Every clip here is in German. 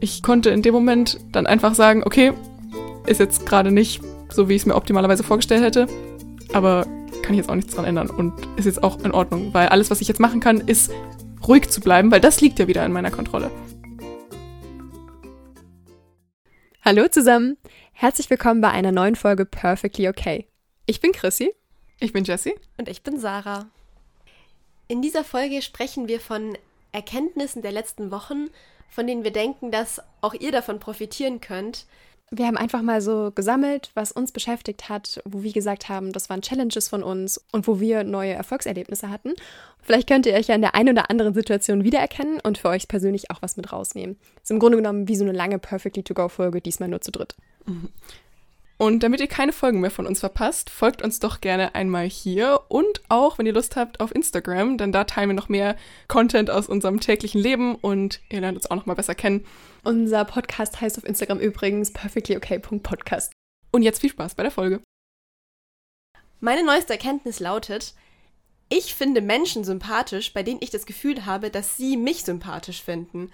ich konnte in dem Moment dann einfach sagen, okay, ist jetzt gerade nicht so, wie ich es mir optimalerweise vorgestellt hätte, aber kann ich jetzt auch nichts dran ändern und ist jetzt auch in Ordnung, weil alles, was ich jetzt machen kann, ist ruhig zu bleiben, weil das liegt ja wieder in meiner Kontrolle. Hallo zusammen, herzlich willkommen bei einer neuen Folge Perfectly Okay. Ich bin Chrissy. Ich bin Jessie. Und ich bin Sarah. In dieser Folge sprechen wir von Erkenntnissen der letzten Wochen, von denen wir denken, dass auch ihr davon profitieren könnt. Wir haben einfach mal so gesammelt, was uns beschäftigt hat, wo wir gesagt haben, das waren Challenges von uns und wo wir neue Erfolgserlebnisse hatten. Vielleicht könnt ihr euch ja in der einen oder anderen Situation wiedererkennen und für euch persönlich auch was mit rausnehmen. Ist im Grunde genommen wie so eine lange Perfectly to Go Folge, diesmal nur zu dritt. Und damit ihr keine Folgen mehr von uns verpasst, folgt uns doch gerne einmal hier und auch, wenn ihr Lust habt, auf Instagram, denn da teilen wir noch mehr Content aus unserem täglichen Leben und ihr lernt uns auch noch mal besser kennen. Unser Podcast heißt auf Instagram übrigens perfectlyok.podcast. Und jetzt viel Spaß bei der Folge. Meine neueste Erkenntnis lautet, ich finde Menschen sympathisch, bei denen ich das Gefühl habe, dass sie mich sympathisch finden.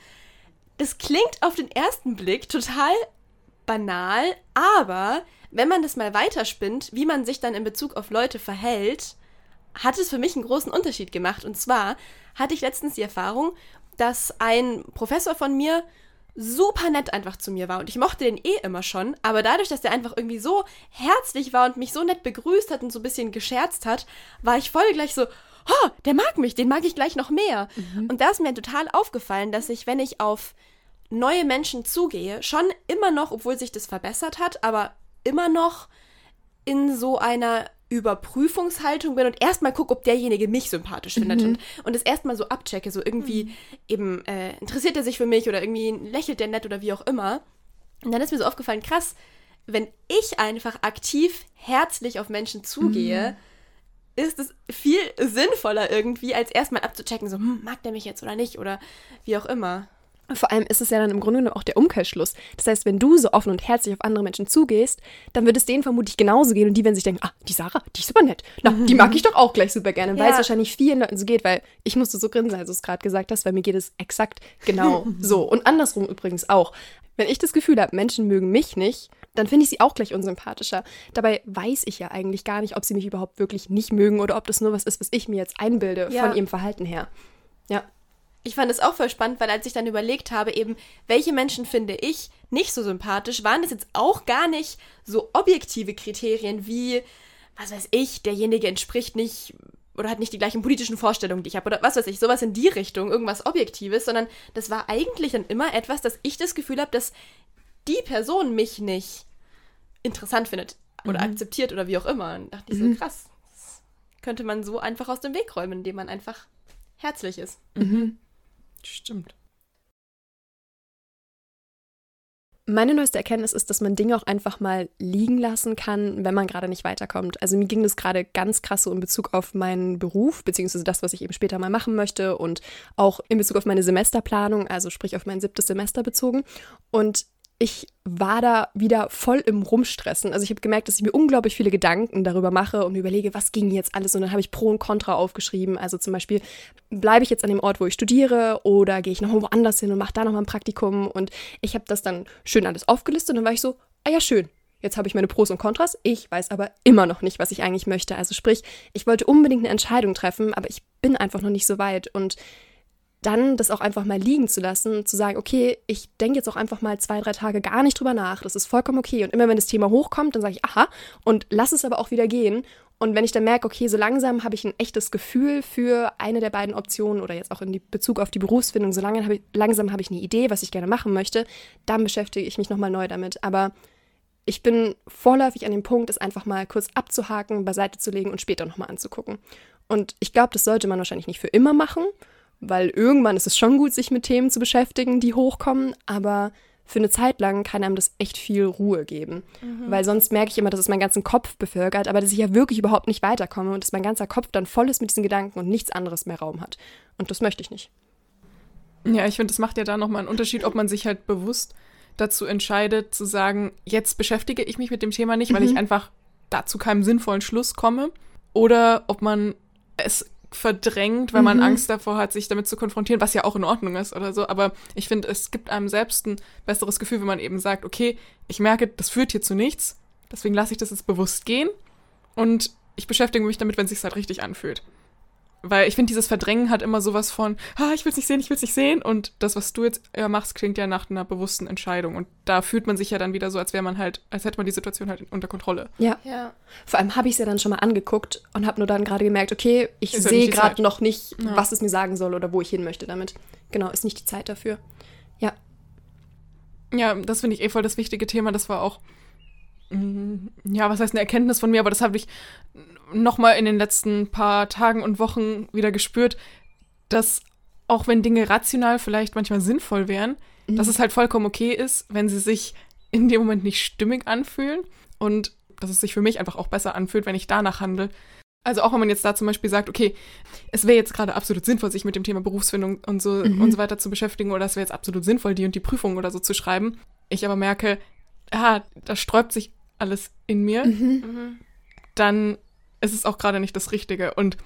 Das klingt auf den ersten Blick total banal, aber wenn man das mal weiterspinnt, wie man sich dann in Bezug auf Leute verhält, hat es für mich einen großen Unterschied gemacht. Und zwar hatte ich letztens die Erfahrung, dass ein Professor von mir super nett einfach zu mir war. Und ich mochte den eh immer schon, aber dadurch, dass der einfach irgendwie so herzlich war und mich so nett begrüßt hat und so ein bisschen gescherzt hat, war ich voll gleich so, oh, der mag mich, den mag ich gleich noch mehr. Mhm. Und da ist mir total aufgefallen, dass ich, wenn ich auf neue Menschen zugehe, schon immer noch, obwohl sich das verbessert hat, aber immer noch in so einer Überprüfungshaltung bin und erstmal gucke, ob derjenige mich sympathisch findet mhm. und, und das erstmal so abchecke, so irgendwie mhm. eben äh, interessiert er sich für mich oder irgendwie lächelt der nett oder wie auch immer. Und dann ist mir so aufgefallen, krass, wenn ich einfach aktiv herzlich auf Menschen zugehe, mhm. ist es viel sinnvoller irgendwie, als erstmal abzuchecken, so, hm, mag der mich jetzt oder nicht oder wie auch immer. Vor allem ist es ja dann im Grunde genommen auch der Umkehrschluss. Das heißt, wenn du so offen und herzlich auf andere Menschen zugehst, dann wird es denen vermutlich genauso gehen und die werden sich denken, ah, die Sarah, die ist super nett. Na, mhm. die mag ich doch auch gleich super gerne, ja. weil es wahrscheinlich vielen Leuten so geht, weil ich musste so grinsen, als du es gerade gesagt hast, weil mir geht es exakt genau so. Und andersrum übrigens auch. Wenn ich das Gefühl habe, Menschen mögen mich nicht, dann finde ich sie auch gleich unsympathischer. Dabei weiß ich ja eigentlich gar nicht, ob sie mich überhaupt wirklich nicht mögen oder ob das nur was ist, was ich mir jetzt einbilde ja. von ihrem Verhalten her. Ja ich fand es auch voll spannend, weil als ich dann überlegt habe, eben, welche Menschen finde ich nicht so sympathisch, waren das jetzt auch gar nicht so objektive Kriterien wie, was weiß ich, derjenige entspricht nicht oder hat nicht die gleichen politischen Vorstellungen, die ich habe oder was weiß ich, sowas in die Richtung, irgendwas Objektives, sondern das war eigentlich dann immer etwas, dass ich das Gefühl habe, dass die Person mich nicht interessant findet oder mhm. akzeptiert oder wie auch immer. Und dachte ich so, mhm. krass, das könnte man so einfach aus dem Weg räumen, indem man einfach herzlich ist. Mhm. Stimmt. Meine neueste Erkenntnis ist, dass man Dinge auch einfach mal liegen lassen kann, wenn man gerade nicht weiterkommt. Also mir ging das gerade ganz krass so in Bezug auf meinen Beruf, beziehungsweise das, was ich eben später mal machen möchte und auch in Bezug auf meine Semesterplanung, also sprich auf mein siebtes Semester bezogen. Und ich war da wieder voll im Rumstressen. Also ich habe gemerkt, dass ich mir unglaublich viele Gedanken darüber mache und mir überlege, was ging jetzt alles. Und dann habe ich Pro und Contra aufgeschrieben. Also zum Beispiel, bleibe ich jetzt an dem Ort, wo ich studiere oder gehe ich noch woanders hin und mache da nochmal ein Praktikum. Und ich habe das dann schön alles aufgelistet und dann war ich so, ah ja, schön. Jetzt habe ich meine Pros und Kontras. Ich weiß aber immer noch nicht, was ich eigentlich möchte. Also sprich, ich wollte unbedingt eine Entscheidung treffen, aber ich bin einfach noch nicht so weit. Und dann das auch einfach mal liegen zu lassen, zu sagen, okay, ich denke jetzt auch einfach mal zwei, drei Tage gar nicht drüber nach. Das ist vollkommen okay. Und immer wenn das Thema hochkommt, dann sage ich, aha, und lass es aber auch wieder gehen. Und wenn ich dann merke, okay, so langsam habe ich ein echtes Gefühl für eine der beiden Optionen oder jetzt auch in Bezug auf die Berufsfindung, so lange hab ich, langsam habe ich eine Idee, was ich gerne machen möchte, dann beschäftige ich mich nochmal neu damit. Aber ich bin vorläufig an dem Punkt, es einfach mal kurz abzuhaken, beiseite zu legen und später nochmal anzugucken. Und ich glaube, das sollte man wahrscheinlich nicht für immer machen weil irgendwann ist es schon gut, sich mit Themen zu beschäftigen, die hochkommen, aber für eine Zeit lang kann einem das echt viel Ruhe geben. Mhm. Weil sonst merke ich immer, dass es meinen ganzen Kopf bevölkert, aber dass ich ja wirklich überhaupt nicht weiterkomme und dass mein ganzer Kopf dann voll ist mit diesen Gedanken und nichts anderes mehr Raum hat. Und das möchte ich nicht. Ja, ich finde, das macht ja da nochmal einen Unterschied, ob man sich halt bewusst dazu entscheidet, zu sagen, jetzt beschäftige ich mich mit dem Thema nicht, weil mhm. ich einfach da zu keinem sinnvollen Schluss komme. Oder ob man es verdrängt, weil man Mhm. Angst davor hat, sich damit zu konfrontieren, was ja auch in Ordnung ist oder so. Aber ich finde, es gibt einem selbst ein besseres Gefühl, wenn man eben sagt, okay, ich merke, das führt hier zu nichts, deswegen lasse ich das jetzt bewusst gehen und ich beschäftige mich damit, wenn es sich halt richtig anfühlt. Weil ich finde, dieses Verdrängen hat immer sowas von, ah, ich will es nicht sehen, ich will es nicht sehen. Und das, was du jetzt äh, machst, klingt ja nach einer bewussten Entscheidung. Und da fühlt man sich ja dann wieder so, als wäre man halt, als hätte man die Situation halt unter Kontrolle. Ja. Ja. Vor allem habe ich es ja dann schon mal angeguckt und habe nur dann gerade gemerkt, okay, ich ja sehe gerade noch nicht, Ja. was es mir sagen soll oder wo ich hin möchte damit. Genau, ist nicht die Zeit dafür. Ja. Ja, das finde ich eh voll das wichtige Thema. Das war auch, mm, ja, was heißt eine Erkenntnis von mir, aber das habe ich nochmal in den letzten paar Tagen und Wochen wieder gespürt, dass auch wenn Dinge rational vielleicht manchmal sinnvoll wären, Mhm. dass es halt vollkommen okay ist, wenn sie sich in dem Moment nicht stimmig anfühlen und dass es sich für mich einfach auch besser anfühlt, wenn ich danach handle. Also auch wenn man jetzt da zum Beispiel sagt, okay, es wäre jetzt gerade absolut sinnvoll, sich mit dem Thema Berufsfindung und so Mhm. und so weiter zu beschäftigen oder es wäre jetzt absolut sinnvoll, die und die Prüfung oder so zu schreiben. Ich aber merke, ah, da sträubt sich alles in mir, Mhm. Mhm. Dann ist es auch gerade nicht das Richtige. Und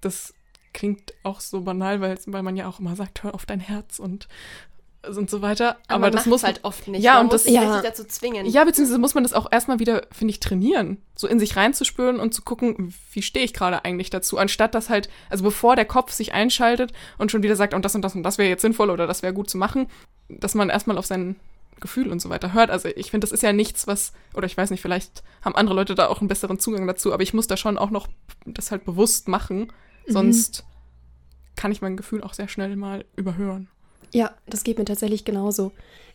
das klingt auch so banal, weil, weil man ja auch immer sagt, hör auf dein Herz und, und so weiter. Aber, Aber, man das muss halt oft nicht. Ja, man und muss das- sich Ja. dazu zwingen. Ja, beziehungsweise muss man das auch erstmal wieder, finde ich, trainieren. So in sich reinzuspüren und zu gucken, wie stehe ich gerade eigentlich dazu. Anstatt dass halt, also bevor der Kopf sich einschaltet und schon wieder sagt, und das und das und das wäre jetzt sinnvoll oder das wäre gut zu machen, dass man erstmal auf sein Gefühl und so weiter hört. Also ich finde, das ist ja nichts, was, oder ich weiß nicht, vielleicht haben andere Leute da auch einen besseren Zugang dazu, aber ich muss da schon auch noch das halt bewusst machen, sonst kann ich mein Gefühl auch sehr schnell mal überhören. Ja, das geht mir tatsächlich genauso.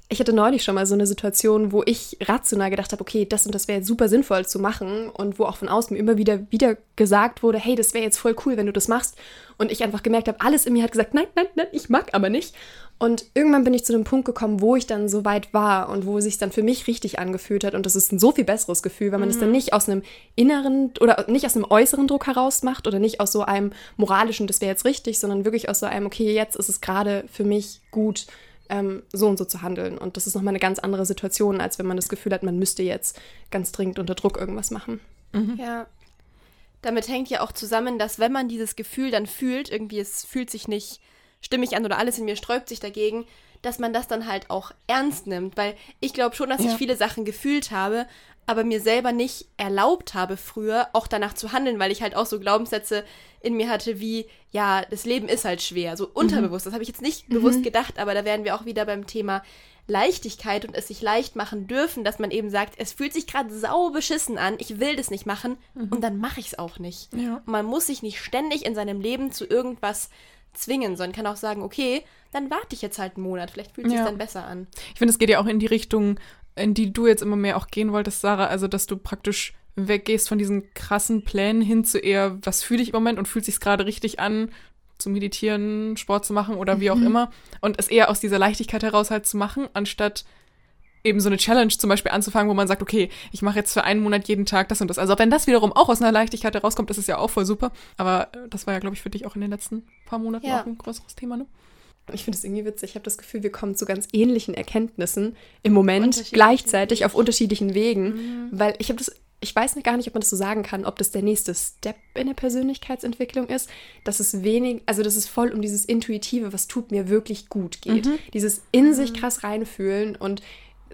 Ich hatte neulich schon mal so eine Situation, wo ich rational gedacht habe, okay, das und das wäre jetzt super sinnvoll zu machen und wo auch von außen mir immer wieder wieder gesagt wurde, hey, das wäre jetzt voll cool, wenn du das machst. Und ich einfach gemerkt habe, alles in mir hat gesagt, nein, nein, nein, ich mag aber nicht. Und irgendwann bin ich zu einem Punkt gekommen, wo ich dann so weit war und wo es sich dann für mich richtig angefühlt hat. Und das ist ein so viel besseres Gefühl, weil man es dann nicht aus einem inneren oder nicht aus einem äußeren Druck heraus macht oder nicht aus so einem moralischen, das wäre jetzt richtig, sondern wirklich aus so einem, okay, jetzt ist es gerade für mich gut, ähm, so und so zu handeln. Und das ist nochmal eine ganz andere Situation, als wenn man das Gefühl hat, man müsste jetzt ganz dringend unter Druck irgendwas machen. Ja. Damit hängt ja auch zusammen, dass wenn man dieses Gefühl dann fühlt, irgendwie es fühlt sich nicht stimmig an oder alles in mir sträubt sich dagegen, dass man das dann halt auch ernst nimmt. Weil ich glaube schon, dass Ja. ich viele Sachen gefühlt habe, aber mir selber nicht erlaubt habe früher, auch danach zu handeln, weil ich halt auch so Glaubenssätze in mir hatte wie, ja, das Leben ist halt schwer, so unterbewusst. Das habe ich jetzt nicht bewusst gedacht, aber da wären wir auch wieder beim Thema Leichtigkeit und es sich leicht machen dürfen, dass man eben sagt, es fühlt sich gerade sau beschissen an, ich will das nicht machen und dann mache ich es auch nicht. Ja. Man muss sich nicht ständig in seinem Leben zu irgendwas zwingen, sondern kann auch sagen, okay, dann warte ich jetzt halt einen Monat, vielleicht fühlt es sich Ja. dann besser an. Ich finde, es geht ja auch in die Richtung, in die du jetzt immer mehr auch gehen wolltest, Sarah. Also, dass du praktisch weggehst von diesen krassen Plänen hin zu eher, was fühle ich im Moment und fühlt sich gerade richtig an, zu meditieren, Sport zu machen oder wie auch immer. Und es eher aus dieser Leichtigkeit heraus halt zu machen, anstatt eben so eine Challenge zum Beispiel anzufangen, wo man sagt, okay, ich mache jetzt für einen Monat jeden Tag das und das. Also wenn das wiederum auch aus einer Leichtigkeit herauskommt, ist es ja auch voll super. Aber äh, das war ja, glaube ich, für dich auch in den letzten paar Monaten Ja. auch ein größeres Thema, ne? Ich finde es irgendwie witzig. Ich habe das Gefühl, wir kommen zu ganz ähnlichen Erkenntnissen im Moment gleichzeitig auf unterschiedlichen Wegen, weil ich habe das. Ich weiß nicht gar nicht, ob man das so sagen kann, ob das der nächste Step in der Persönlichkeitsentwicklung ist, dass es wenig, also dass es voll um dieses Intuitive, was tut mir wirklich gut geht. Dieses in sich krass reinfühlen und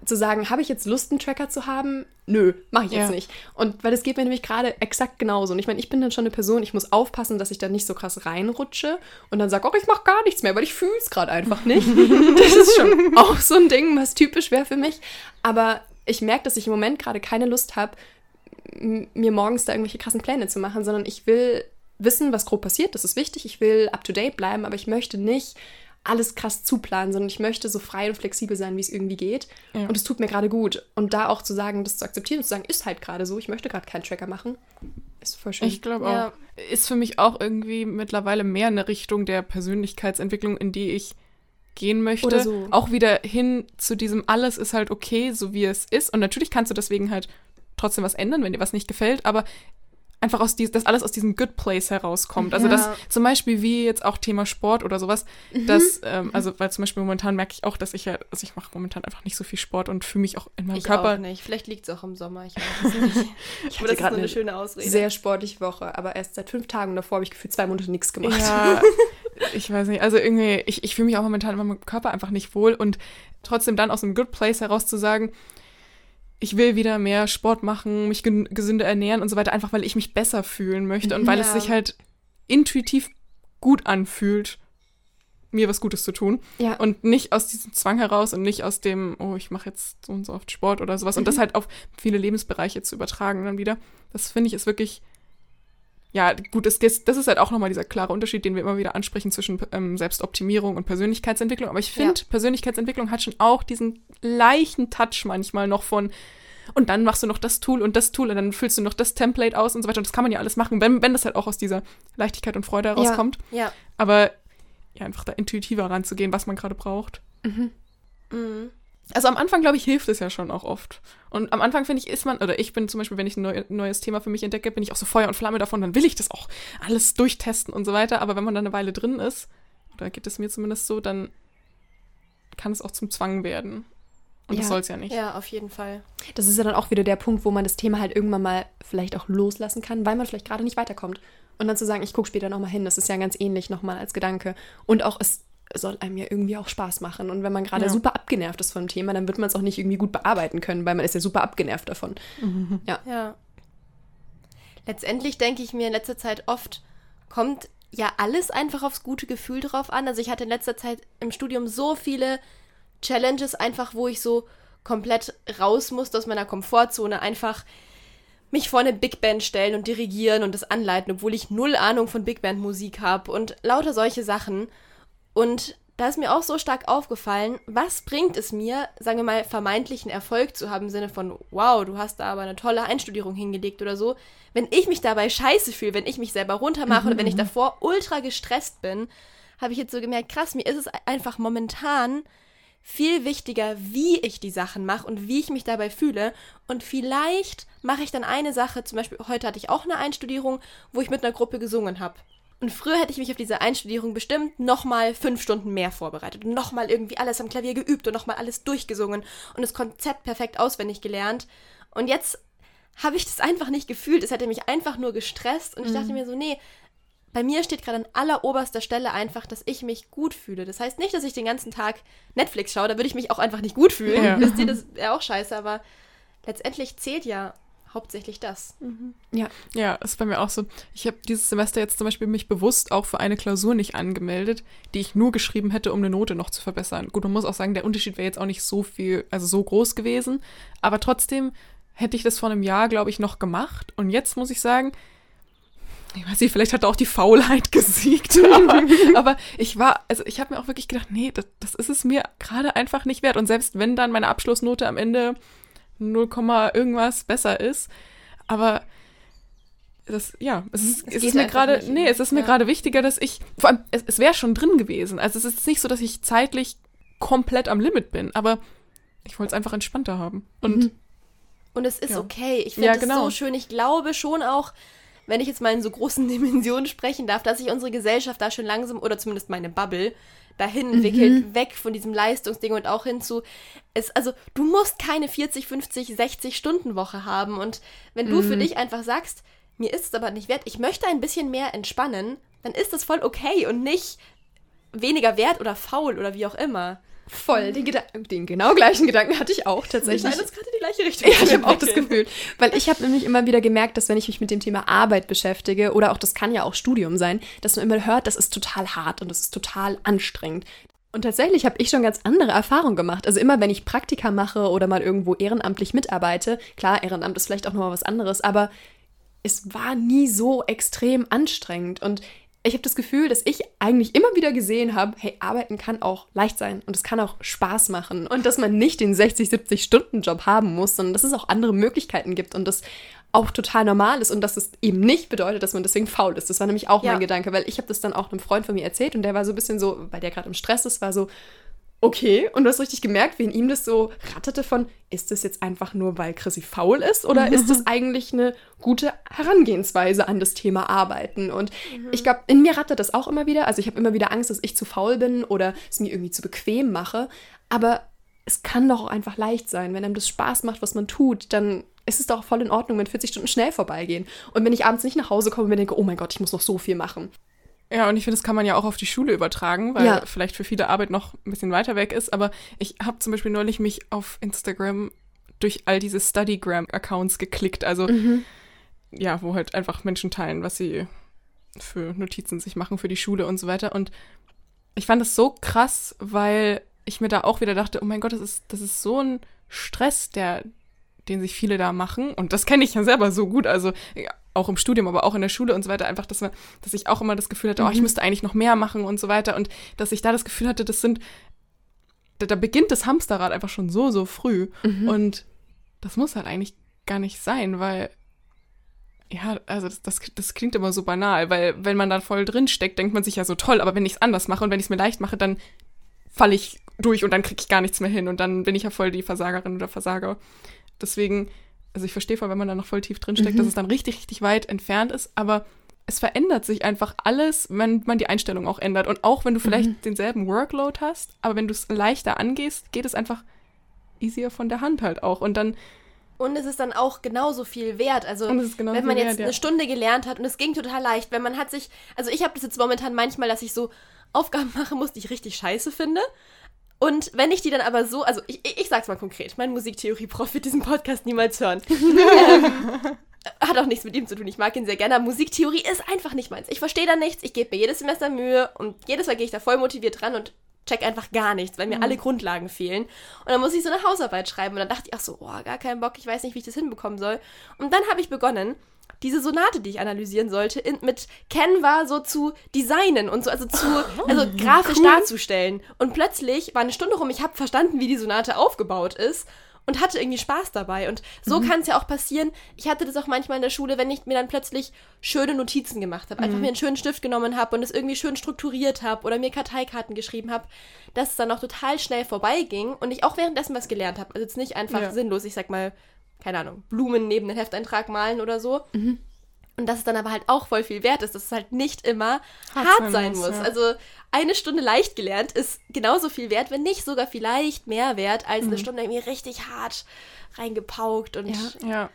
zu sagen, habe ich jetzt Lust, einen Tracker zu haben? Nö, mache ich jetzt Ja. nicht. Und weil das geht mir nämlich gerade exakt genauso. Und ich meine, ich bin dann schon eine Person, ich muss aufpassen, dass ich da nicht so krass reinrutsche und dann sage, oh, ich mache gar nichts mehr, weil ich fühle es gerade einfach nicht. das ist schon auch so ein Ding, was typisch wäre für mich. Aber ich merke, dass ich im Moment gerade keine Lust habe, mir morgens da irgendwelche krassen Pläne zu machen, sondern ich will wissen, was grob passiert. Das ist wichtig. Ich will up to date bleiben, aber ich möchte nicht alles krass zuplanen, sondern ich möchte so frei und flexibel sein, wie es irgendwie geht. Ja. Und es tut mir gerade gut. Und da auch zu sagen, das zu akzeptieren und zu sagen, ist halt gerade so, ich möchte gerade keinen Tracker machen, ist voll schön. Ich glaube Ja. auch. Ist für mich auch irgendwie mittlerweile mehr eine Richtung der Persönlichkeitsentwicklung, in die ich gehen möchte. Oder so. Auch wieder hin zu diesem alles ist halt okay, so wie es ist. Und natürlich kannst du deswegen halt trotzdem was ändern, wenn dir was nicht gefällt, aber einfach aus die, dass alles aus diesem Good Place herauskommt. Also Ja. dass zum Beispiel wie jetzt auch Thema Sport oder sowas, dass, ähm, also weil zum Beispiel momentan merke ich auch, dass ich ja, also ich mache momentan einfach nicht so viel Sport und fühle mich auch in meinem Ich Körper auch nicht. Vielleicht liegt es auch im Sommer. Ich weiß es nicht. Ich das ist so eine schöne Ausrede. sehr sportliche Woche, aber erst seit fünf Tagen davor habe ich gefühlt zwei Monate nichts gemacht. Ja, ich weiß nicht. Also irgendwie, ich, ich fühle mich auch momentan in meinem Körper einfach nicht wohl und trotzdem dann aus einem Good Place heraus zu sagen, ich will wieder mehr Sport machen, mich gesünder ernähren und so weiter, einfach weil ich mich besser fühlen möchte und weil es sich halt intuitiv gut anfühlt, mir was Gutes zu tun. Ja. Und nicht aus diesem Zwang heraus und nicht aus dem, oh, ich mache jetzt so und so oft Sport oder sowas. Und das halt auf viele Lebensbereiche zu übertragen dann wieder. Das finde ich ist wirklich, ja, gut, das, das ist halt auch nochmal dieser klare Unterschied, den wir immer wieder ansprechen zwischen ähm, Selbstoptimierung und Persönlichkeitsentwicklung. Aber ich finde, Persönlichkeitsentwicklung hat schon auch diesen leichten Touch manchmal noch von, und dann machst du noch das Tool und das Tool und dann füllst du noch das Template aus und so weiter. Und das kann man ja alles machen, wenn, wenn das halt auch aus dieser Leichtigkeit und Freude herauskommt. Ja. Aber ja, einfach da intuitiver ranzugehen, was man gerade braucht. Mhm. Also am Anfang, glaube ich, hilft es ja schon auch oft. Und am Anfang, finde ich, ist man, oder ich bin zum Beispiel, wenn ich ein neu, neues Thema für mich entdecke, bin ich auch so Feuer und Flamme davon, dann will ich das auch alles durchtesten und so weiter. Aber wenn man dann eine Weile drin ist, oder geht es mir zumindest so, dann kann es auch zum Zwang werden. Und das Ja. soll es ja nicht. Ja, auf jeden Fall. Das ist ja dann auch wieder der Punkt, wo man das Thema halt irgendwann mal vielleicht auch loslassen kann, weil man vielleicht gerade nicht weiterkommt. Und dann zu sagen, ich gucke später nochmal hin, das ist ja ganz ähnlich nochmal als Gedanke. Und auch, es soll einem ja irgendwie auch Spaß machen. Und wenn man gerade Ja. super abgenervt ist vom Thema, dann wird man es auch nicht irgendwie gut bearbeiten können, weil man ist ja super abgenervt davon. Ja. Letztendlich denke ich mir in letzter Zeit oft, kommt ja alles einfach aufs gute Gefühl drauf an. Also ich hatte in letzter Zeit im Studium so viele Challenges einfach, wo ich so komplett raus musste aus meiner Komfortzone, einfach mich vor eine Big Band stellen und dirigieren und das anleiten, obwohl ich null Ahnung von Big Band Musik habe und lauter solche Sachen. Und da ist mir auch so stark aufgefallen, was bringt es mir, sagen wir mal, vermeintlichen Erfolg zu haben im Sinne von, wow, du hast da aber eine tolle Einstudierung hingelegt oder so, wenn ich mich dabei scheiße fühle, wenn ich mich selber runtermache oder wenn ich davor ultra gestresst bin, habe ich jetzt so gemerkt, krass, mir ist es einfach momentan viel wichtiger, wie ich die Sachen mache und wie ich mich dabei fühle. Und vielleicht mache ich dann eine Sache, zum Beispiel heute hatte ich auch eine Einstudierung, wo ich mit einer Gruppe gesungen habe. Und früher hätte ich mich auf diese Einstudierung bestimmt nochmal fünf Stunden mehr vorbereitet und nochmal irgendwie alles am Klavier geübt und nochmal alles durchgesungen und das Konzept perfekt auswendig gelernt. Und jetzt habe ich das einfach nicht gefühlt. Es hätte mich einfach nur gestresst und ich dachte mir so, nee, bei mir steht gerade an alleroberster Stelle einfach, dass ich mich gut fühle. Das heißt nicht, dass ich den ganzen Tag Netflix schaue, da würde ich mich auch einfach nicht gut fühlen. Ja. Wisst ihr, das wäre auch scheiße, aber letztendlich zählt ja hauptsächlich das. Ja. Ja, ist bei mir auch so. Ich habe dieses Semester jetzt zum Beispiel mich bewusst auch für eine Klausur nicht angemeldet, die ich nur geschrieben hätte, um eine Note noch zu verbessern. Gut, man muss auch sagen, der Unterschied wäre jetzt auch nicht so viel, also so groß gewesen. Aber trotzdem hätte ich das vor einem Jahr, glaube ich, noch gemacht. Und jetzt muss ich sagen, ich weiß nicht, vielleicht hat auch die Faulheit gesiegt, aber, aber ich war, also ich habe mir auch wirklich gedacht, nee, das, das ist es mir gerade einfach nicht wert. Und selbst wenn dann meine Abschlussnote am Ende 0, irgendwas besser ist, aber das, ja, es ist, es geht ist mir einfach gerade, nee, es ist mir ja. gerade wichtiger, dass ich, vor allem, es, es wäre schon drin gewesen. Also es ist nicht so, dass ich zeitlich komplett am Limit bin, aber ich wollte es einfach entspannter haben. Und Und es ist Ja. okay. Ich finde Ja, es genau. so schön. Ich glaube schon auch, wenn ich jetzt mal in so großen Dimensionen sprechen darf, dass sich unsere Gesellschaft da schon langsam, oder zumindest meine Bubble, dahin entwickelt, weg von diesem Leistungsding und auch hin zu, es, also du musst keine 40, 50, 60 Stunden Woche haben. Und wenn du für dich einfach sagst, mir ist es aber nicht wert, ich möchte ein bisschen mehr entspannen, dann ist das voll okay und nicht weniger wert oder faul oder wie auch immer. Voll, den, Geda den genau gleichen Gedanken hatte ich auch Wir tatsächlich. scheinen uns gerade in die gleiche Richtung Ja, ich habe auch das. Gefühl. Weil ich habe nämlich immer wieder gemerkt, dass wenn ich mich mit dem Thema Arbeit beschäftige, oder auch das kann ja auch Studium sein, dass man immer hört, das ist total hart und das ist total anstrengend. Und tatsächlich habe ich schon ganz andere Erfahrungen gemacht. Also immer, wenn ich Praktika mache oder mal irgendwo ehrenamtlich mitarbeite, klar, Ehrenamt ist vielleicht auch nochmal was anderes, aber es war nie so extrem anstrengend. Und ich habe das Gefühl, dass ich eigentlich immer wieder gesehen habe, hey, arbeiten kann auch leicht sein und es kann auch Spaß machen. Und dass man nicht den 60, 70 Stunden Job haben muss, sondern dass es auch andere Möglichkeiten gibt und das auch total normal ist und dass es eben nicht bedeutet, dass man deswegen faul ist. Das war nämlich auch Ja. mein Gedanke, weil ich habe das dann auch einem Freund von mir erzählt und der war so ein bisschen so, weil der gerade im Stress ist, war so, okay. Und du hast richtig gemerkt, wie in ihm das so ratterte von, ist das jetzt einfach nur, weil Chrissy faul ist oder ist das eigentlich eine gute Herangehensweise an das Thema Arbeiten? Und ich glaube, in mir rattert das auch immer wieder. Also ich habe immer wieder Angst, dass ich zu faul bin oder es mir irgendwie zu bequem mache. Aber es kann doch auch einfach leicht sein. Wenn einem das Spaß macht, was man tut, dann ist es doch voll in Ordnung, wenn 40 Stunden schnell vorbeigehen. Und wenn ich abends nicht nach Hause komme und mir denke, oh mein Gott, ich muss noch so viel machen. Ja, und ich finde, das kann man ja auch auf die Schule übertragen, weil Ja. vielleicht für viele Arbeit noch ein bisschen weiter weg ist. Aber ich habe zum Beispiel neulich mich auf Instagram durch all diese Studygram-Accounts geklickt. Also, ja, wo halt einfach Menschen teilen, was sie für Notizen sich machen für die Schule und so weiter. Und ich fand das so krass, weil ich mir da auch wieder dachte, oh mein Gott, das ist, das ist so ein Stress, der, den sich viele da machen. Und das kenne ich ja selber so gut. Also ja, auch im Studium, aber auch in der Schule und so weiter. Einfach, dass, man, dass ich auch immer das Gefühl hatte, oh, ich müsste eigentlich noch mehr machen und so weiter. Und dass ich da das Gefühl hatte, das sind, da, da beginnt das Hamsterrad einfach schon so, so früh. Und das muss halt eigentlich gar nicht sein, weil ja, also das, das, das klingt immer so banal, weil wenn man da voll drin steckt, denkt man sich ja so toll, aber wenn ich es anders mache und wenn ich es mir leicht mache, dann falle ich durch und dann kriege ich gar nichts mehr hin und dann bin ich ja voll die Versagerin oder Versager. Deswegen, also ich verstehe voll, wenn man da noch voll tief drin steckt, dass es dann richtig, richtig weit entfernt ist, aber es verändert sich einfach alles, wenn man die Einstellung auch ändert. Und auch wenn du vielleicht denselben Workload hast, aber wenn du es leichter angehst, geht es einfach easier von der Hand halt auch. Und dann Und es ist dann auch genauso viel wert. Also, wenn man viel jetzt wert, ja. eine Stunde gelernt hat und es ging total leicht, wenn man hat sich, also ich habe das jetzt momentan manchmal, dass ich so Aufgaben machen muss, die ich richtig scheiße finde. Und wenn ich die dann aber so, also ich, ich, sag's mal konkret, mein Musiktheorie-Prof wird diesen Podcast niemals hören. ähm, hat auch nichts mit ihm zu tun. Ich mag ihn sehr gerne. Musiktheorie ist einfach nicht meins. Ich verstehe da nichts. Ich gebe mir jedes Semester Mühe und jedes Mal gehe ich da voll motiviert dran und check einfach gar nichts, weil mir alle Grundlagen fehlen. Und dann muss ich so eine Hausarbeit schreiben. Und dann dachte ich, ach so, oh, gar keinen Bock. Ich weiß nicht, wie ich das hinbekommen soll. Und dann habe ich begonnen, diese Sonate, die ich analysieren sollte, in, mit Canva so zu designen und so, also zu, also grafisch darzustellen. Und plötzlich war eine Stunde rum, ich habe verstanden, wie die Sonate aufgebaut ist und hatte irgendwie Spaß dabei. Und so kann es ja auch passieren. Ich hatte das auch manchmal in der Schule, wenn ich mir dann plötzlich schöne Notizen gemacht habe. Einfach mir einen schönen Stift genommen habe und es irgendwie schön strukturiert habe oder mir Karteikarten geschrieben habe, dass es dann auch total schnell vorbeiging und ich auch währenddessen was gelernt habe. Also jetzt nicht einfach Ja. sinnlos, ich sag mal, keine Ahnung, Blumen neben den Hefteintrag malen oder so. Und dass es dann aber halt auch voll viel wert ist, dass es halt nicht immer hart, Hart sein sein muss. muss, ja. Also eine Stunde leicht gelernt ist genauso viel wert, wenn nicht sogar vielleicht mehr wert, als eine Stunde irgendwie richtig hart reingepaukt und Ja. Ja.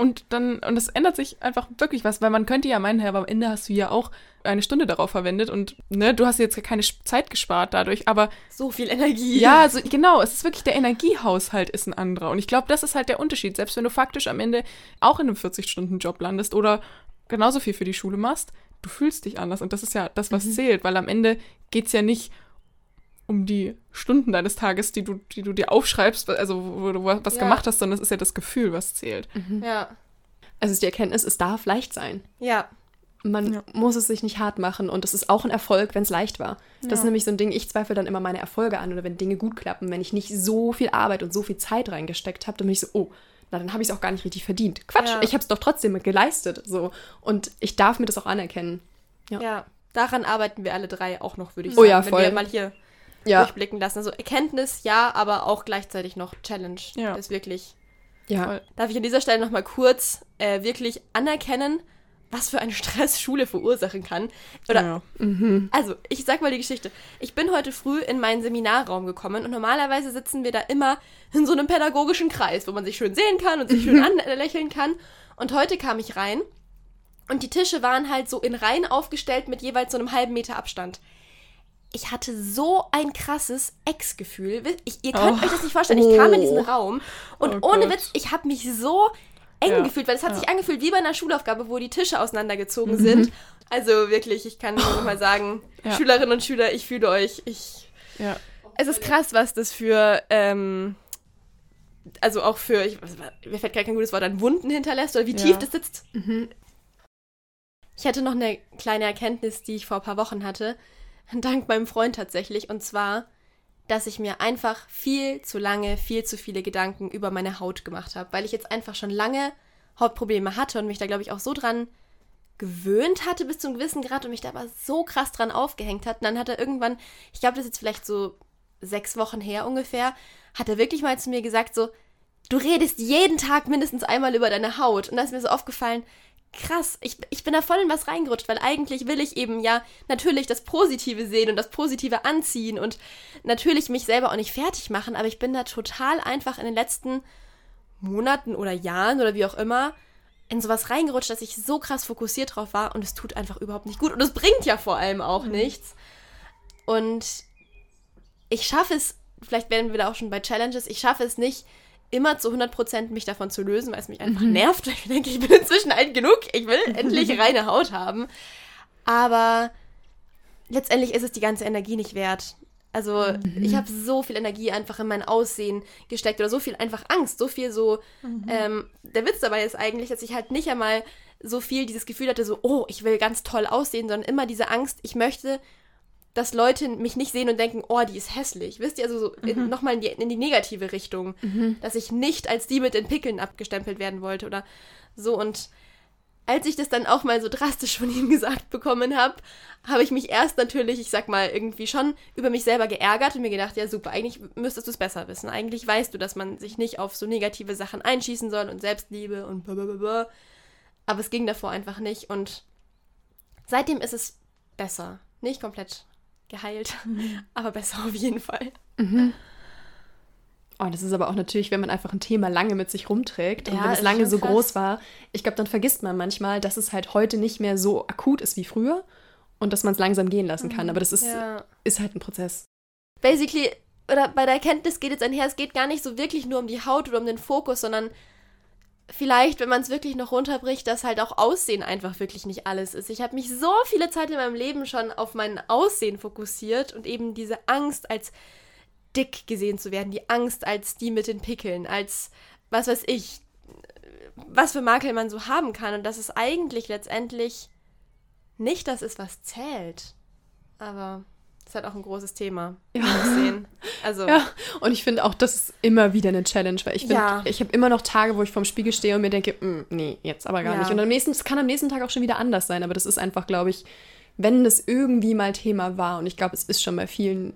Und dann, und es ändert sich einfach wirklich was, weil man könnte ja meinen, Herr, aber am Ende hast du ja auch eine Stunde darauf verwendet und ne, du hast jetzt keine Zeit gespart dadurch, aber so viel Energie. ja, also genau, es ist wirklich der Energiehaushalt ist ein anderer. Und ich glaube, das ist halt der Unterschied. Selbst wenn du faktisch am Ende auch in einem 40-Stunden-Job landest oder genauso viel für die Schule machst, du fühlst dich anders. Und das ist ja das, was zählt, weil am Ende geht es ja nicht um die Stunden deines Tages, die du, die du dir aufschreibst, also wo du was Ja. gemacht hast, sondern es ist ja das Gefühl, was zählt. Ja. Also es ist die Erkenntnis, es darf leicht sein. Ja. Man Ja. muss es sich nicht hart machen und es ist auch ein Erfolg, wenn es leicht war. Das ist Ja. nämlich so ein Ding, ich zweifle dann immer meine Erfolge an oder wenn Dinge gut klappen, wenn ich nicht so viel Arbeit und so viel Zeit reingesteckt habe, dann bin ich so, oh, na dann habe ich es auch gar nicht richtig verdient. Quatsch, Ja. ich habe es doch trotzdem geleistet. So. Und ich darf mir das auch anerkennen. Ja. Ja. Daran arbeiten wir alle drei auch noch, würde ich Oh sagen. ja, wenn voll. wir mal hier Ja, durchblicken lassen. Also Erkenntnis, ja, aber auch gleichzeitig noch Challenge. Ja. Das ist wirklich. ja. Voll. Darf ich an dieser Stelle nochmal kurz äh, wirklich anerkennen, was für einen Stress Schule verursachen kann? Oder ja. Also, ich sag mal die Geschichte. Ich bin heute früh in meinen Seminarraum gekommen und normalerweise sitzen wir da immer in so einem pädagogischen Kreis, wo man sich schön sehen kann und sich schön anlächeln kann. Und heute kam ich rein und die Tische waren halt so in Reihen aufgestellt mit jeweils so einem halben Meter Abstand. Ich hatte so ein krasses Ex-Gefühl. Ihr könnt Oh. euch das nicht vorstellen. Ich kam in diesen Oh. Raum und Oh ohne. Witz, ich habe mich so eng Ja. gefühlt, weil es hat Ja. sich angefühlt wie bei einer Schulaufgabe, wo die Tische auseinandergezogen Mhm. sind. Also wirklich, ich kann nur noch mal sagen, Ja. Schülerinnen und Schüler, ich fühle euch. Ich, es ist krass, was das für, ähm, also auch für, ich, mir fällt gar kein gutes Wort an, Wunden hinterlässt oder wie tief das sitzt. Ich hatte noch eine kleine Erkenntnis, die ich vor ein paar Wochen hatte, dank meinem Freund tatsächlich, und zwar, dass ich mir einfach viel zu lange, viel zu viele Gedanken über meine Haut gemacht habe, weil ich jetzt einfach schon lange Hautprobleme hatte und mich da, glaube ich, auch so dran gewöhnt hatte bis zum gewissen Grad und mich da aber so krass dran aufgehängt hat. Und dann hat er irgendwann, ich glaube, das ist jetzt vielleicht so sechs Wochen her ungefähr, hat er wirklich mal zu mir gesagt, so, du redest jeden Tag mindestens einmal über deine Haut. Und da ist mir so aufgefallen, krass, ich, ich bin da voll in was reingerutscht, weil eigentlich will ich eben ja natürlich das Positive sehen und das Positive anziehen und natürlich mich selber auch nicht fertig machen, aber ich bin da total einfach in den letzten Monaten oder Jahren oder wie auch immer in sowas reingerutscht, dass ich so krass fokussiert drauf war und es tut einfach überhaupt nicht gut und es bringt ja vor allem auch mhm. nichts. Und ich schaffe es, vielleicht werden wir da auch schon bei Challenges, ich schaffe es nicht, immer zu 100% mich davon zu lösen, weil es mich einfach mhm. nervt. Ich denke, ich bin inzwischen alt genug, ich will endlich reine Haut haben. Aber letztendlich ist es die ganze Energie nicht wert. Also mhm. ich habe so viel Energie einfach in mein Aussehen gesteckt oder so viel einfach Angst, so viel so. Mhm. Ähm, der Witz dabei ist eigentlich, dass ich halt nicht einmal so viel dieses Gefühl hatte, so, oh, ich will ganz toll aussehen, sondern immer diese Angst, ich möchte dass Leute mich nicht sehen und denken, oh, die ist hässlich. Wisst ihr, also so mhm. nochmal in die, in die negative Richtung. Mhm. Dass ich nicht als die mit den Pickeln abgestempelt werden wollte oder so. Und als ich das dann auch mal so drastisch von ihm gesagt bekommen habe, habe ich mich erst natürlich, ich sag mal, irgendwie schon über mich selber geärgert und mir gedacht, ja super, eigentlich müsstest du es besser wissen. Eigentlich weißt du, dass man sich nicht auf so negative Sachen einschießen soll und Selbstliebe und blablabla. Aber es ging davor einfach nicht und seitdem ist es besser. Nicht komplett geheilt, mhm. aber besser auf jeden Fall. Mhm. Oh, das ist aber auch natürlich, wenn man einfach ein Thema lange mit sich rumträgt und ja, wenn es lange so krass. groß war, ich glaube, dann vergisst man manchmal, dass es halt heute nicht mehr so akut ist wie früher und dass man es langsam gehen lassen kann. Mhm. Aber das ist, ja. ist halt ein Prozess. Basically, oder bei der Erkenntnis geht jetzt einher, es geht gar nicht so wirklich nur um die Haut oder um den Fokus, sondern vielleicht, wenn man es wirklich noch runterbricht, dass halt auch Aussehen einfach wirklich nicht alles ist. Ich habe mich so viele Zeit in meinem Leben schon auf mein Aussehen fokussiert und eben diese Angst als dick gesehen zu werden, die Angst als die mit den Pickeln, als was weiß ich, was für Makel man so haben kann und dass es eigentlich letztendlich nicht das ist, was zählt. Aber ist halt auch ein großes Thema. Ja. Also. ja, und ich finde auch, das ist immer wieder eine Challenge, weil ich finde, ja. ich habe immer noch Tage, wo ich vorm Spiegel stehe und mir denke, mm, nee, jetzt aber gar ja. nicht. Und am nächsten, es kann am nächsten Tag auch schon wieder anders sein, aber das ist einfach, glaube ich, wenn das irgendwie mal Thema war, und ich glaube, es ist schon bei vielen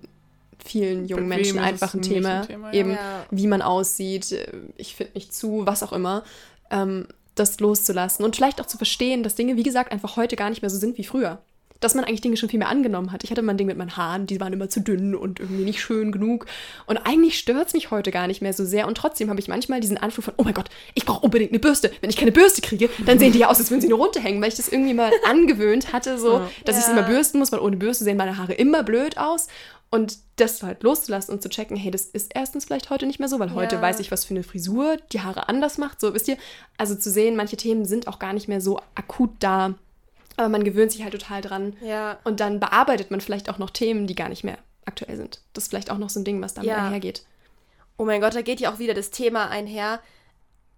vielen jungen Menschen einfach ein Thema, ein Thema ja. eben wie man aussieht, äh, ich finde nicht zu, was auch immer, ähm, das loszulassen und vielleicht auch zu verstehen, dass Dinge, wie gesagt, einfach heute gar nicht mehr so sind wie früher dass man eigentlich Dinge schon viel mehr angenommen hat. Ich hatte mal ein Ding mit meinen Haaren, die waren immer zu dünn und irgendwie nicht schön genug. Und eigentlich stört es mich heute gar nicht mehr so sehr. Und trotzdem habe ich manchmal diesen Anflug von, oh mein Gott, ich brauche unbedingt eine Bürste. Wenn ich keine Bürste kriege, dann sehen die ja aus, als würden sie nur runterhängen, weil ich das irgendwie mal angewöhnt hatte, so, dass ja. ich es immer bürsten muss, weil ohne Bürste sehen meine Haare immer blöd aus. Und das halt loszulassen und zu checken, hey, das ist erstens vielleicht heute nicht mehr so, weil heute ja. weiß ich, was für eine Frisur die Haare anders macht. So, wisst ihr? Also zu sehen, manche Themen sind auch gar nicht mehr so akut da, aber man gewöhnt sich halt total dran. Ja. Und dann bearbeitet man vielleicht auch noch Themen, die gar nicht mehr aktuell sind. Das ist vielleicht auch noch so ein Ding, was damit ja. einhergeht. Oh mein Gott, da geht ja auch wieder das Thema einher.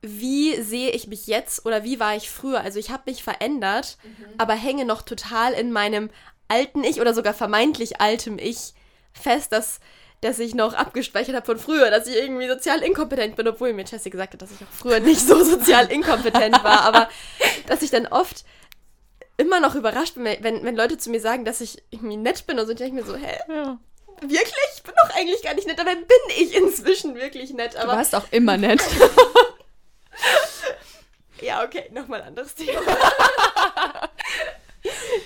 Wie sehe ich mich jetzt oder wie war ich früher? Also ich habe mich verändert, mhm. aber hänge noch total in meinem alten Ich oder sogar vermeintlich altem Ich fest, dass, dass ich noch abgespeichert habe von früher, dass ich irgendwie sozial inkompetent bin, obwohl mir Jessie gesagt hat, dass ich auch früher nicht so sozial inkompetent war, aber dass ich dann oft immer noch überrascht bin, wenn, wenn Leute zu mir sagen, dass ich irgendwie nett bin und so, denke ich mir so, hä? Ja. Wirklich? Ich bin doch eigentlich gar nicht nett, aber bin ich inzwischen wirklich nett. Aber du warst auch immer nett. ja, okay, nochmal ein anderes Thema.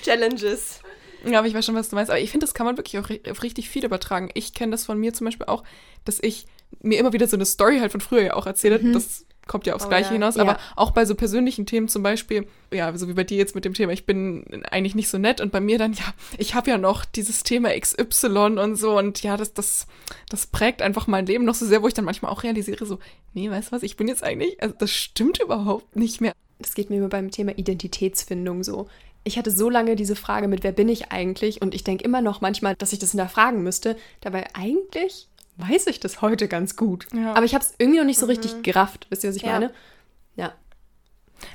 Challenges. Ja, aber ich weiß schon, was du meinst. Aber ich finde, das kann man wirklich auch auf richtig viel übertragen. Ich kenne das von mir zum Beispiel auch, dass ich mir immer wieder so eine Story halt von früher ja auch erzähle. Mhm. Das kommt ja aufs oh, Gleiche ja. hinaus, aber ja. auch bei so persönlichen Themen zum Beispiel, ja, so wie bei dir jetzt mit dem Thema, ich bin eigentlich nicht so nett und bei mir dann, ja, ich habe ja noch dieses Thema XY und so und ja, das, das, das prägt einfach mein Leben noch so sehr, wo ich dann manchmal auch realisiere, so, nee, weißt du was, ich bin jetzt eigentlich, also das stimmt überhaupt nicht mehr. Das geht mir immer beim Thema Identitätsfindung so. Ich hatte so lange diese Frage mit, wer bin ich eigentlich? Und ich denke immer noch manchmal, dass ich das hinterfragen müsste. Dabei eigentlich weiß ich das heute ganz gut. Ja. Aber ich habe es irgendwie noch nicht so richtig mhm. gerafft. Wisst ihr, was ich ja. meine? Ja.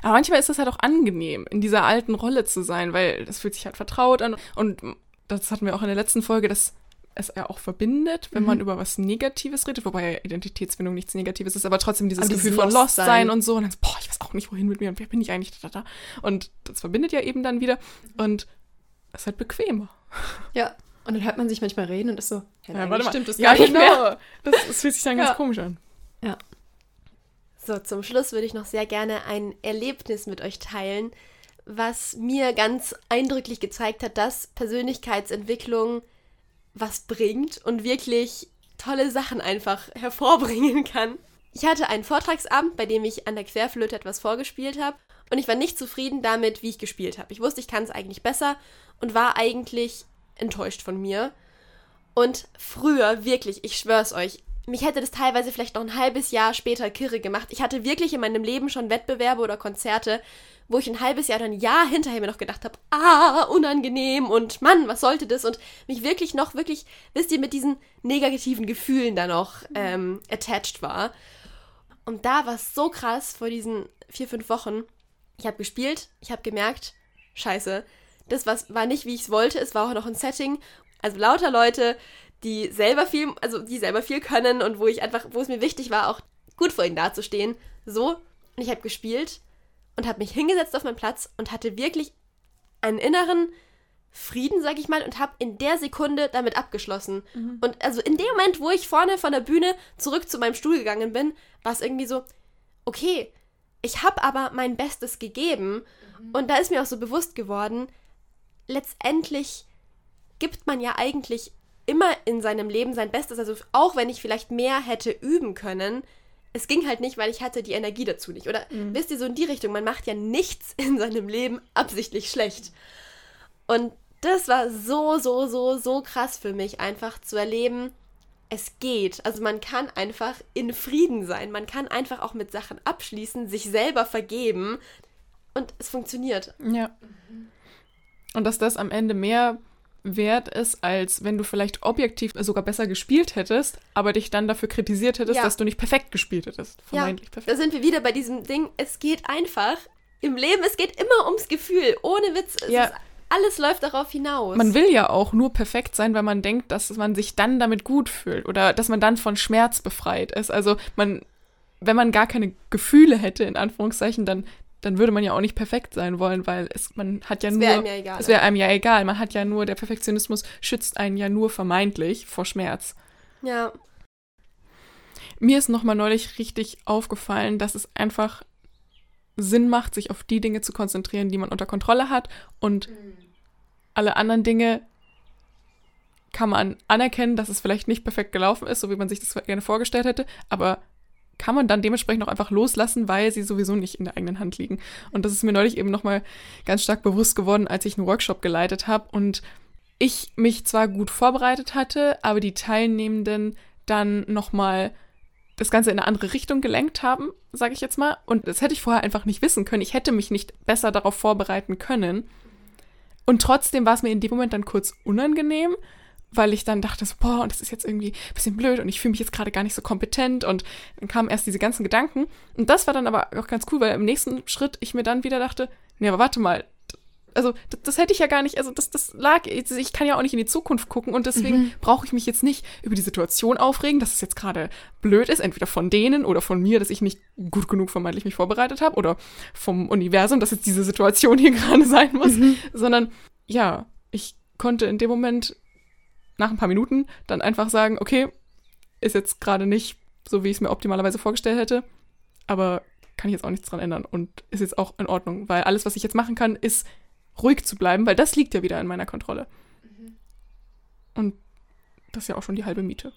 Aber manchmal ist es halt auch angenehm, in dieser alten Rolle zu sein, weil das fühlt sich halt vertraut an. Und das hatten wir auch in der letzten Folge, dass es ja auch verbindet, wenn mhm. man über was Negatives redet, wobei ja Identitätsfindung nichts Negatives ist, aber trotzdem dieses aber Gefühl von Lost sein. sein und so. Und dann, boah, ich weiß auch nicht, wohin mit mir und wer bin ich eigentlich? Da, da, da. Und das verbindet ja eben dann wieder. Und es ist halt bequemer. Ja, Und dann hört man sich manchmal reden und ist so, ja, Ja, warte mal. stimmt das ja, gar nicht genau. mehr. Das, das fühlt sich dann ganz Ja. komisch an. So, zum Schluss würde ich noch sehr gerne ein Erlebnis mit euch teilen, was mir ganz eindrücklich gezeigt hat, dass Persönlichkeitsentwicklung was bringt und wirklich tolle Sachen einfach hervorbringen kann. Ich hatte einen Vortragsabend, bei dem ich an der Querflöte etwas vorgespielt habe und ich war nicht zufrieden damit, wie ich gespielt habe. Ich wusste, ich kann es eigentlich besser und war eigentlich enttäuscht von mir. Und früher, wirklich, ich schwör's euch, mich hätte das teilweise vielleicht noch ein halbes Jahr später kirre gemacht. Ich hatte wirklich in meinem Leben schon Wettbewerbe oder Konzerte, wo ich ein halbes Jahr oder ein Jahr hinterher mir noch gedacht habe, ah, unangenehm und Mann, was sollte das? Und mich wirklich noch, wirklich, wisst ihr, mit diesen negativen Gefühlen da noch ähm, attached war. Und da war es so krass vor diesen vier, fünf Wochen. Ich habe gespielt, ich habe gemerkt, scheiße, das was, war nicht, wie ich es wollte. Es war auch noch ein Setting, also lauter Leute, die selber viel, also die selber viel können und wo ich einfach, wo es mir wichtig war, auch gut vor ihnen dazustehen. So, und ich habe gespielt und habe mich hingesetzt auf meinen Platz und hatte wirklich einen inneren Frieden, sag ich mal, und habe in der Sekunde damit abgeschlossen. Und also in dem Moment, wo ich vorne von der Bühne zurück zu meinem Stuhl gegangen bin, war es irgendwie so, okay, ich habe aber mein Bestes gegeben. Und da ist mir auch so bewusst geworden, letztendlich gibt man ja eigentlich immer in seinem Leben sein Bestes. Also auch wenn ich vielleicht mehr hätte üben können, es ging halt nicht, weil ich hatte die Energie dazu nicht. Oder wisst ihr, so in die Richtung, man macht ja nichts in seinem Leben absichtlich schlecht. Und das war so, so, so, so krass für mich, einfach zu erleben, es geht. Also man kann einfach in Frieden sein. Man kann einfach auch mit Sachen abschließen, sich selber vergeben. Und es funktioniert. Ja. Und dass das am Ende mehr wert ist, als wenn du vielleicht objektiv sogar besser gespielt hättest, aber dich dann dafür kritisiert hättest, Ja. dass du nicht perfekt gespielt hättest. Vermeintlich Da perfekt. sind wir wieder bei diesem Ding, es geht einfach. Im Leben, es geht immer ums Gefühl. Ohne Witz. Es Ja. ist, alles läuft darauf hinaus. Man will ja auch nur perfekt sein, weil man denkt, dass man sich dann damit gut fühlt oder dass man dann von Schmerz befreit ist. Also man, wenn man gar keine Gefühle hätte, in Anführungszeichen, dann, dann würde man ja auch nicht perfekt sein wollen, weil es, man hat ja Es nur. wäre einem ja egal. Es wäre einem ja egal. Man hat ja nur, der Perfektionismus schützt einen ja nur vermeintlich vor Schmerz. ja. Mir ist nochmal neulich richtig aufgefallen, dass es einfach Sinn macht, sich auf die Dinge zu konzentrieren, die man unter Kontrolle hat und alle anderen Dinge kann man anerkennen, dass es vielleicht nicht perfekt gelaufen ist, so wie man sich das gerne vorgestellt hätte, aber kann man dann dementsprechend auch einfach loslassen, weil sie sowieso nicht in der eigenen Hand liegen. Und das ist mir neulich eben nochmal ganz stark bewusst geworden, als ich einen Workshop geleitet habe und ich mich zwar gut vorbereitet hatte, aber die Teilnehmenden dann nochmal das Ganze in eine andere Richtung gelenkt haben, sage ich jetzt mal. Und das hätte ich vorher einfach nicht wissen können. Ich hätte mich nicht besser darauf vorbereiten können. Und trotzdem war es mir in dem Moment dann kurz unangenehm, weil ich dann dachte, so, boah, und das ist jetzt irgendwie ein bisschen blöd und ich fühle mich jetzt gerade gar nicht so kompetent. Und dann kamen erst diese ganzen Gedanken. Und das war dann aber auch ganz cool, weil im nächsten Schritt ich mir dann wieder dachte, nee, aber warte mal, also das, das hätte ich ja gar nicht, also das, das lag, ich kann ja auch nicht in die Zukunft gucken und deswegen brauche ich mich jetzt nicht über die Situation aufregen, dass es jetzt gerade blöd ist, entweder von denen oder von mir, dass ich nicht gut genug vermeintlich mich vorbereitet habe oder vom Universum, dass jetzt diese Situation hier gerade sein muss, sondern ja, ich konnte in dem Moment nach ein paar Minuten dann einfach sagen, okay, ist jetzt gerade nicht so, wie ich es mir optimalerweise vorgestellt hätte, aber kann ich jetzt auch nichts dran ändern und ist jetzt auch in Ordnung, weil alles, was ich jetzt machen kann, ist ruhig zu bleiben, weil das liegt ja wieder in meiner Kontrolle. Und das ist ja auch schon die halbe Miete.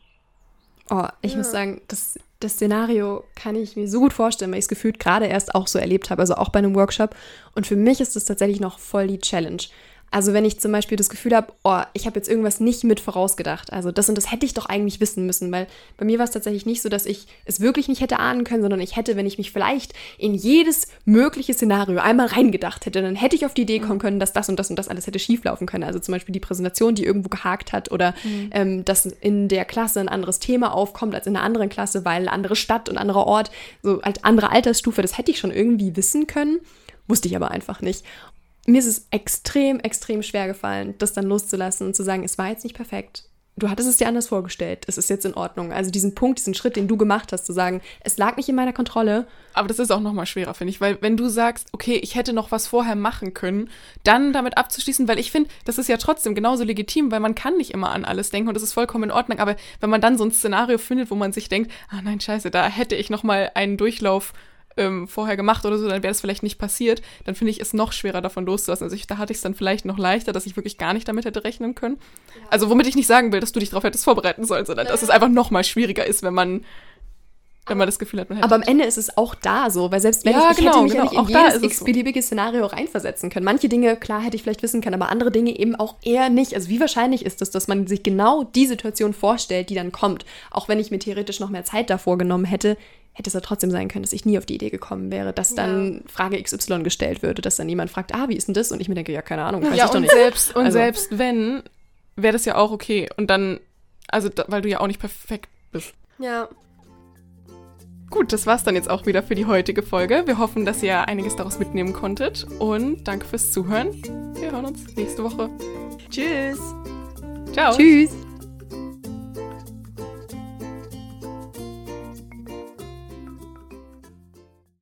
Oh, ich Ja. muss sagen, das, das Szenario kann ich mir so gut vorstellen, weil ich es gefühlt gerade erst auch so erlebt habe, also auch bei einem Workshop. Und für mich ist das tatsächlich noch voll die Challenge. Also wenn ich zum Beispiel das Gefühl habe, oh, ich habe jetzt irgendwas nicht mit vorausgedacht. Also das und das hätte ich doch eigentlich wissen müssen, weil bei mir war es tatsächlich nicht so, dass ich es wirklich nicht hätte ahnen können, sondern ich hätte, wenn ich mich vielleicht in jedes mögliche Szenario einmal reingedacht hätte, dann hätte ich auf die Idee kommen können, dass das und das und das alles hätte schieflaufen können. Also zum Beispiel die Präsentation, die irgendwo gehakt hat oder ähm, dass in der Klasse ein anderes Thema aufkommt als in einer anderen Klasse, weil andere Stadt und anderer Ort, so als andere Altersstufe, das hätte ich schon irgendwie wissen können, wusste ich aber einfach nicht mir ist es extrem, extrem schwer gefallen, das dann loszulassen und zu sagen, es war jetzt nicht perfekt. du hattest es dir anders vorgestellt. Es ist jetzt in Ordnung. Also diesen Punkt, diesen Schritt, den du gemacht hast, zu sagen, es lag nicht in meiner Kontrolle. Aber das ist auch nochmal schwerer, finde ich, weil wenn du sagst, okay, ich hätte noch was vorher machen können, dann damit abzuschließen, weil ich finde, das ist ja trotzdem genauso legitim, weil man kann nicht immer an alles denken und das ist vollkommen in Ordnung. Aber wenn man dann so ein Szenario findet, wo man sich denkt, ah nein, scheiße, da hätte ich nochmal einen Durchlauf ähm, vorher gemacht oder so, dann wäre es vielleicht nicht passiert, dann finde ich es noch schwerer davon loszulassen. Also ich, da hatte ich es dann vielleicht noch leichter, dass ich wirklich gar nicht damit hätte rechnen können. Ja. Also womit ich nicht sagen will, dass du dich darauf hättest vorbereiten sollen, sondern ja. dass es einfach noch mal schwieriger ist, wenn man wenn man das Gefühl hat, man hätte. Aber am Ende ist es auch da so, weil selbst wenn ja, ich, ich genau, hätte mich genau, ja nicht in jedes x-beliebige Szenario reinversetzen können. Manche Dinge, klar, hätte ich vielleicht wissen können, aber andere Dinge eben auch eher nicht. Also wie wahrscheinlich ist es, dass man sich genau die Situation vorstellt, die dann kommt? Auch wenn ich mir theoretisch noch mehr Zeit davor genommen hätte, hätte es ja trotzdem sein können, dass ich nie auf die Idee gekommen wäre, dass dann ja. Frage XY gestellt würde, dass dann jemand fragt, ah, wie ist denn das? Und ich mir denke, ja, keine Ahnung, weiß ja, ich doch nicht. Selbst, und also. selbst wenn, wäre das ja auch okay. Und dann, also, da, weil du ja auch nicht perfekt bist. Ja. Gut, das war's dann jetzt auch wieder für die heutige Folge. Wir hoffen, dass ihr einiges daraus mitnehmen konntet. Und danke fürs Zuhören. Wir hören uns nächste Woche. Tschüss. Ciao. Tschüss.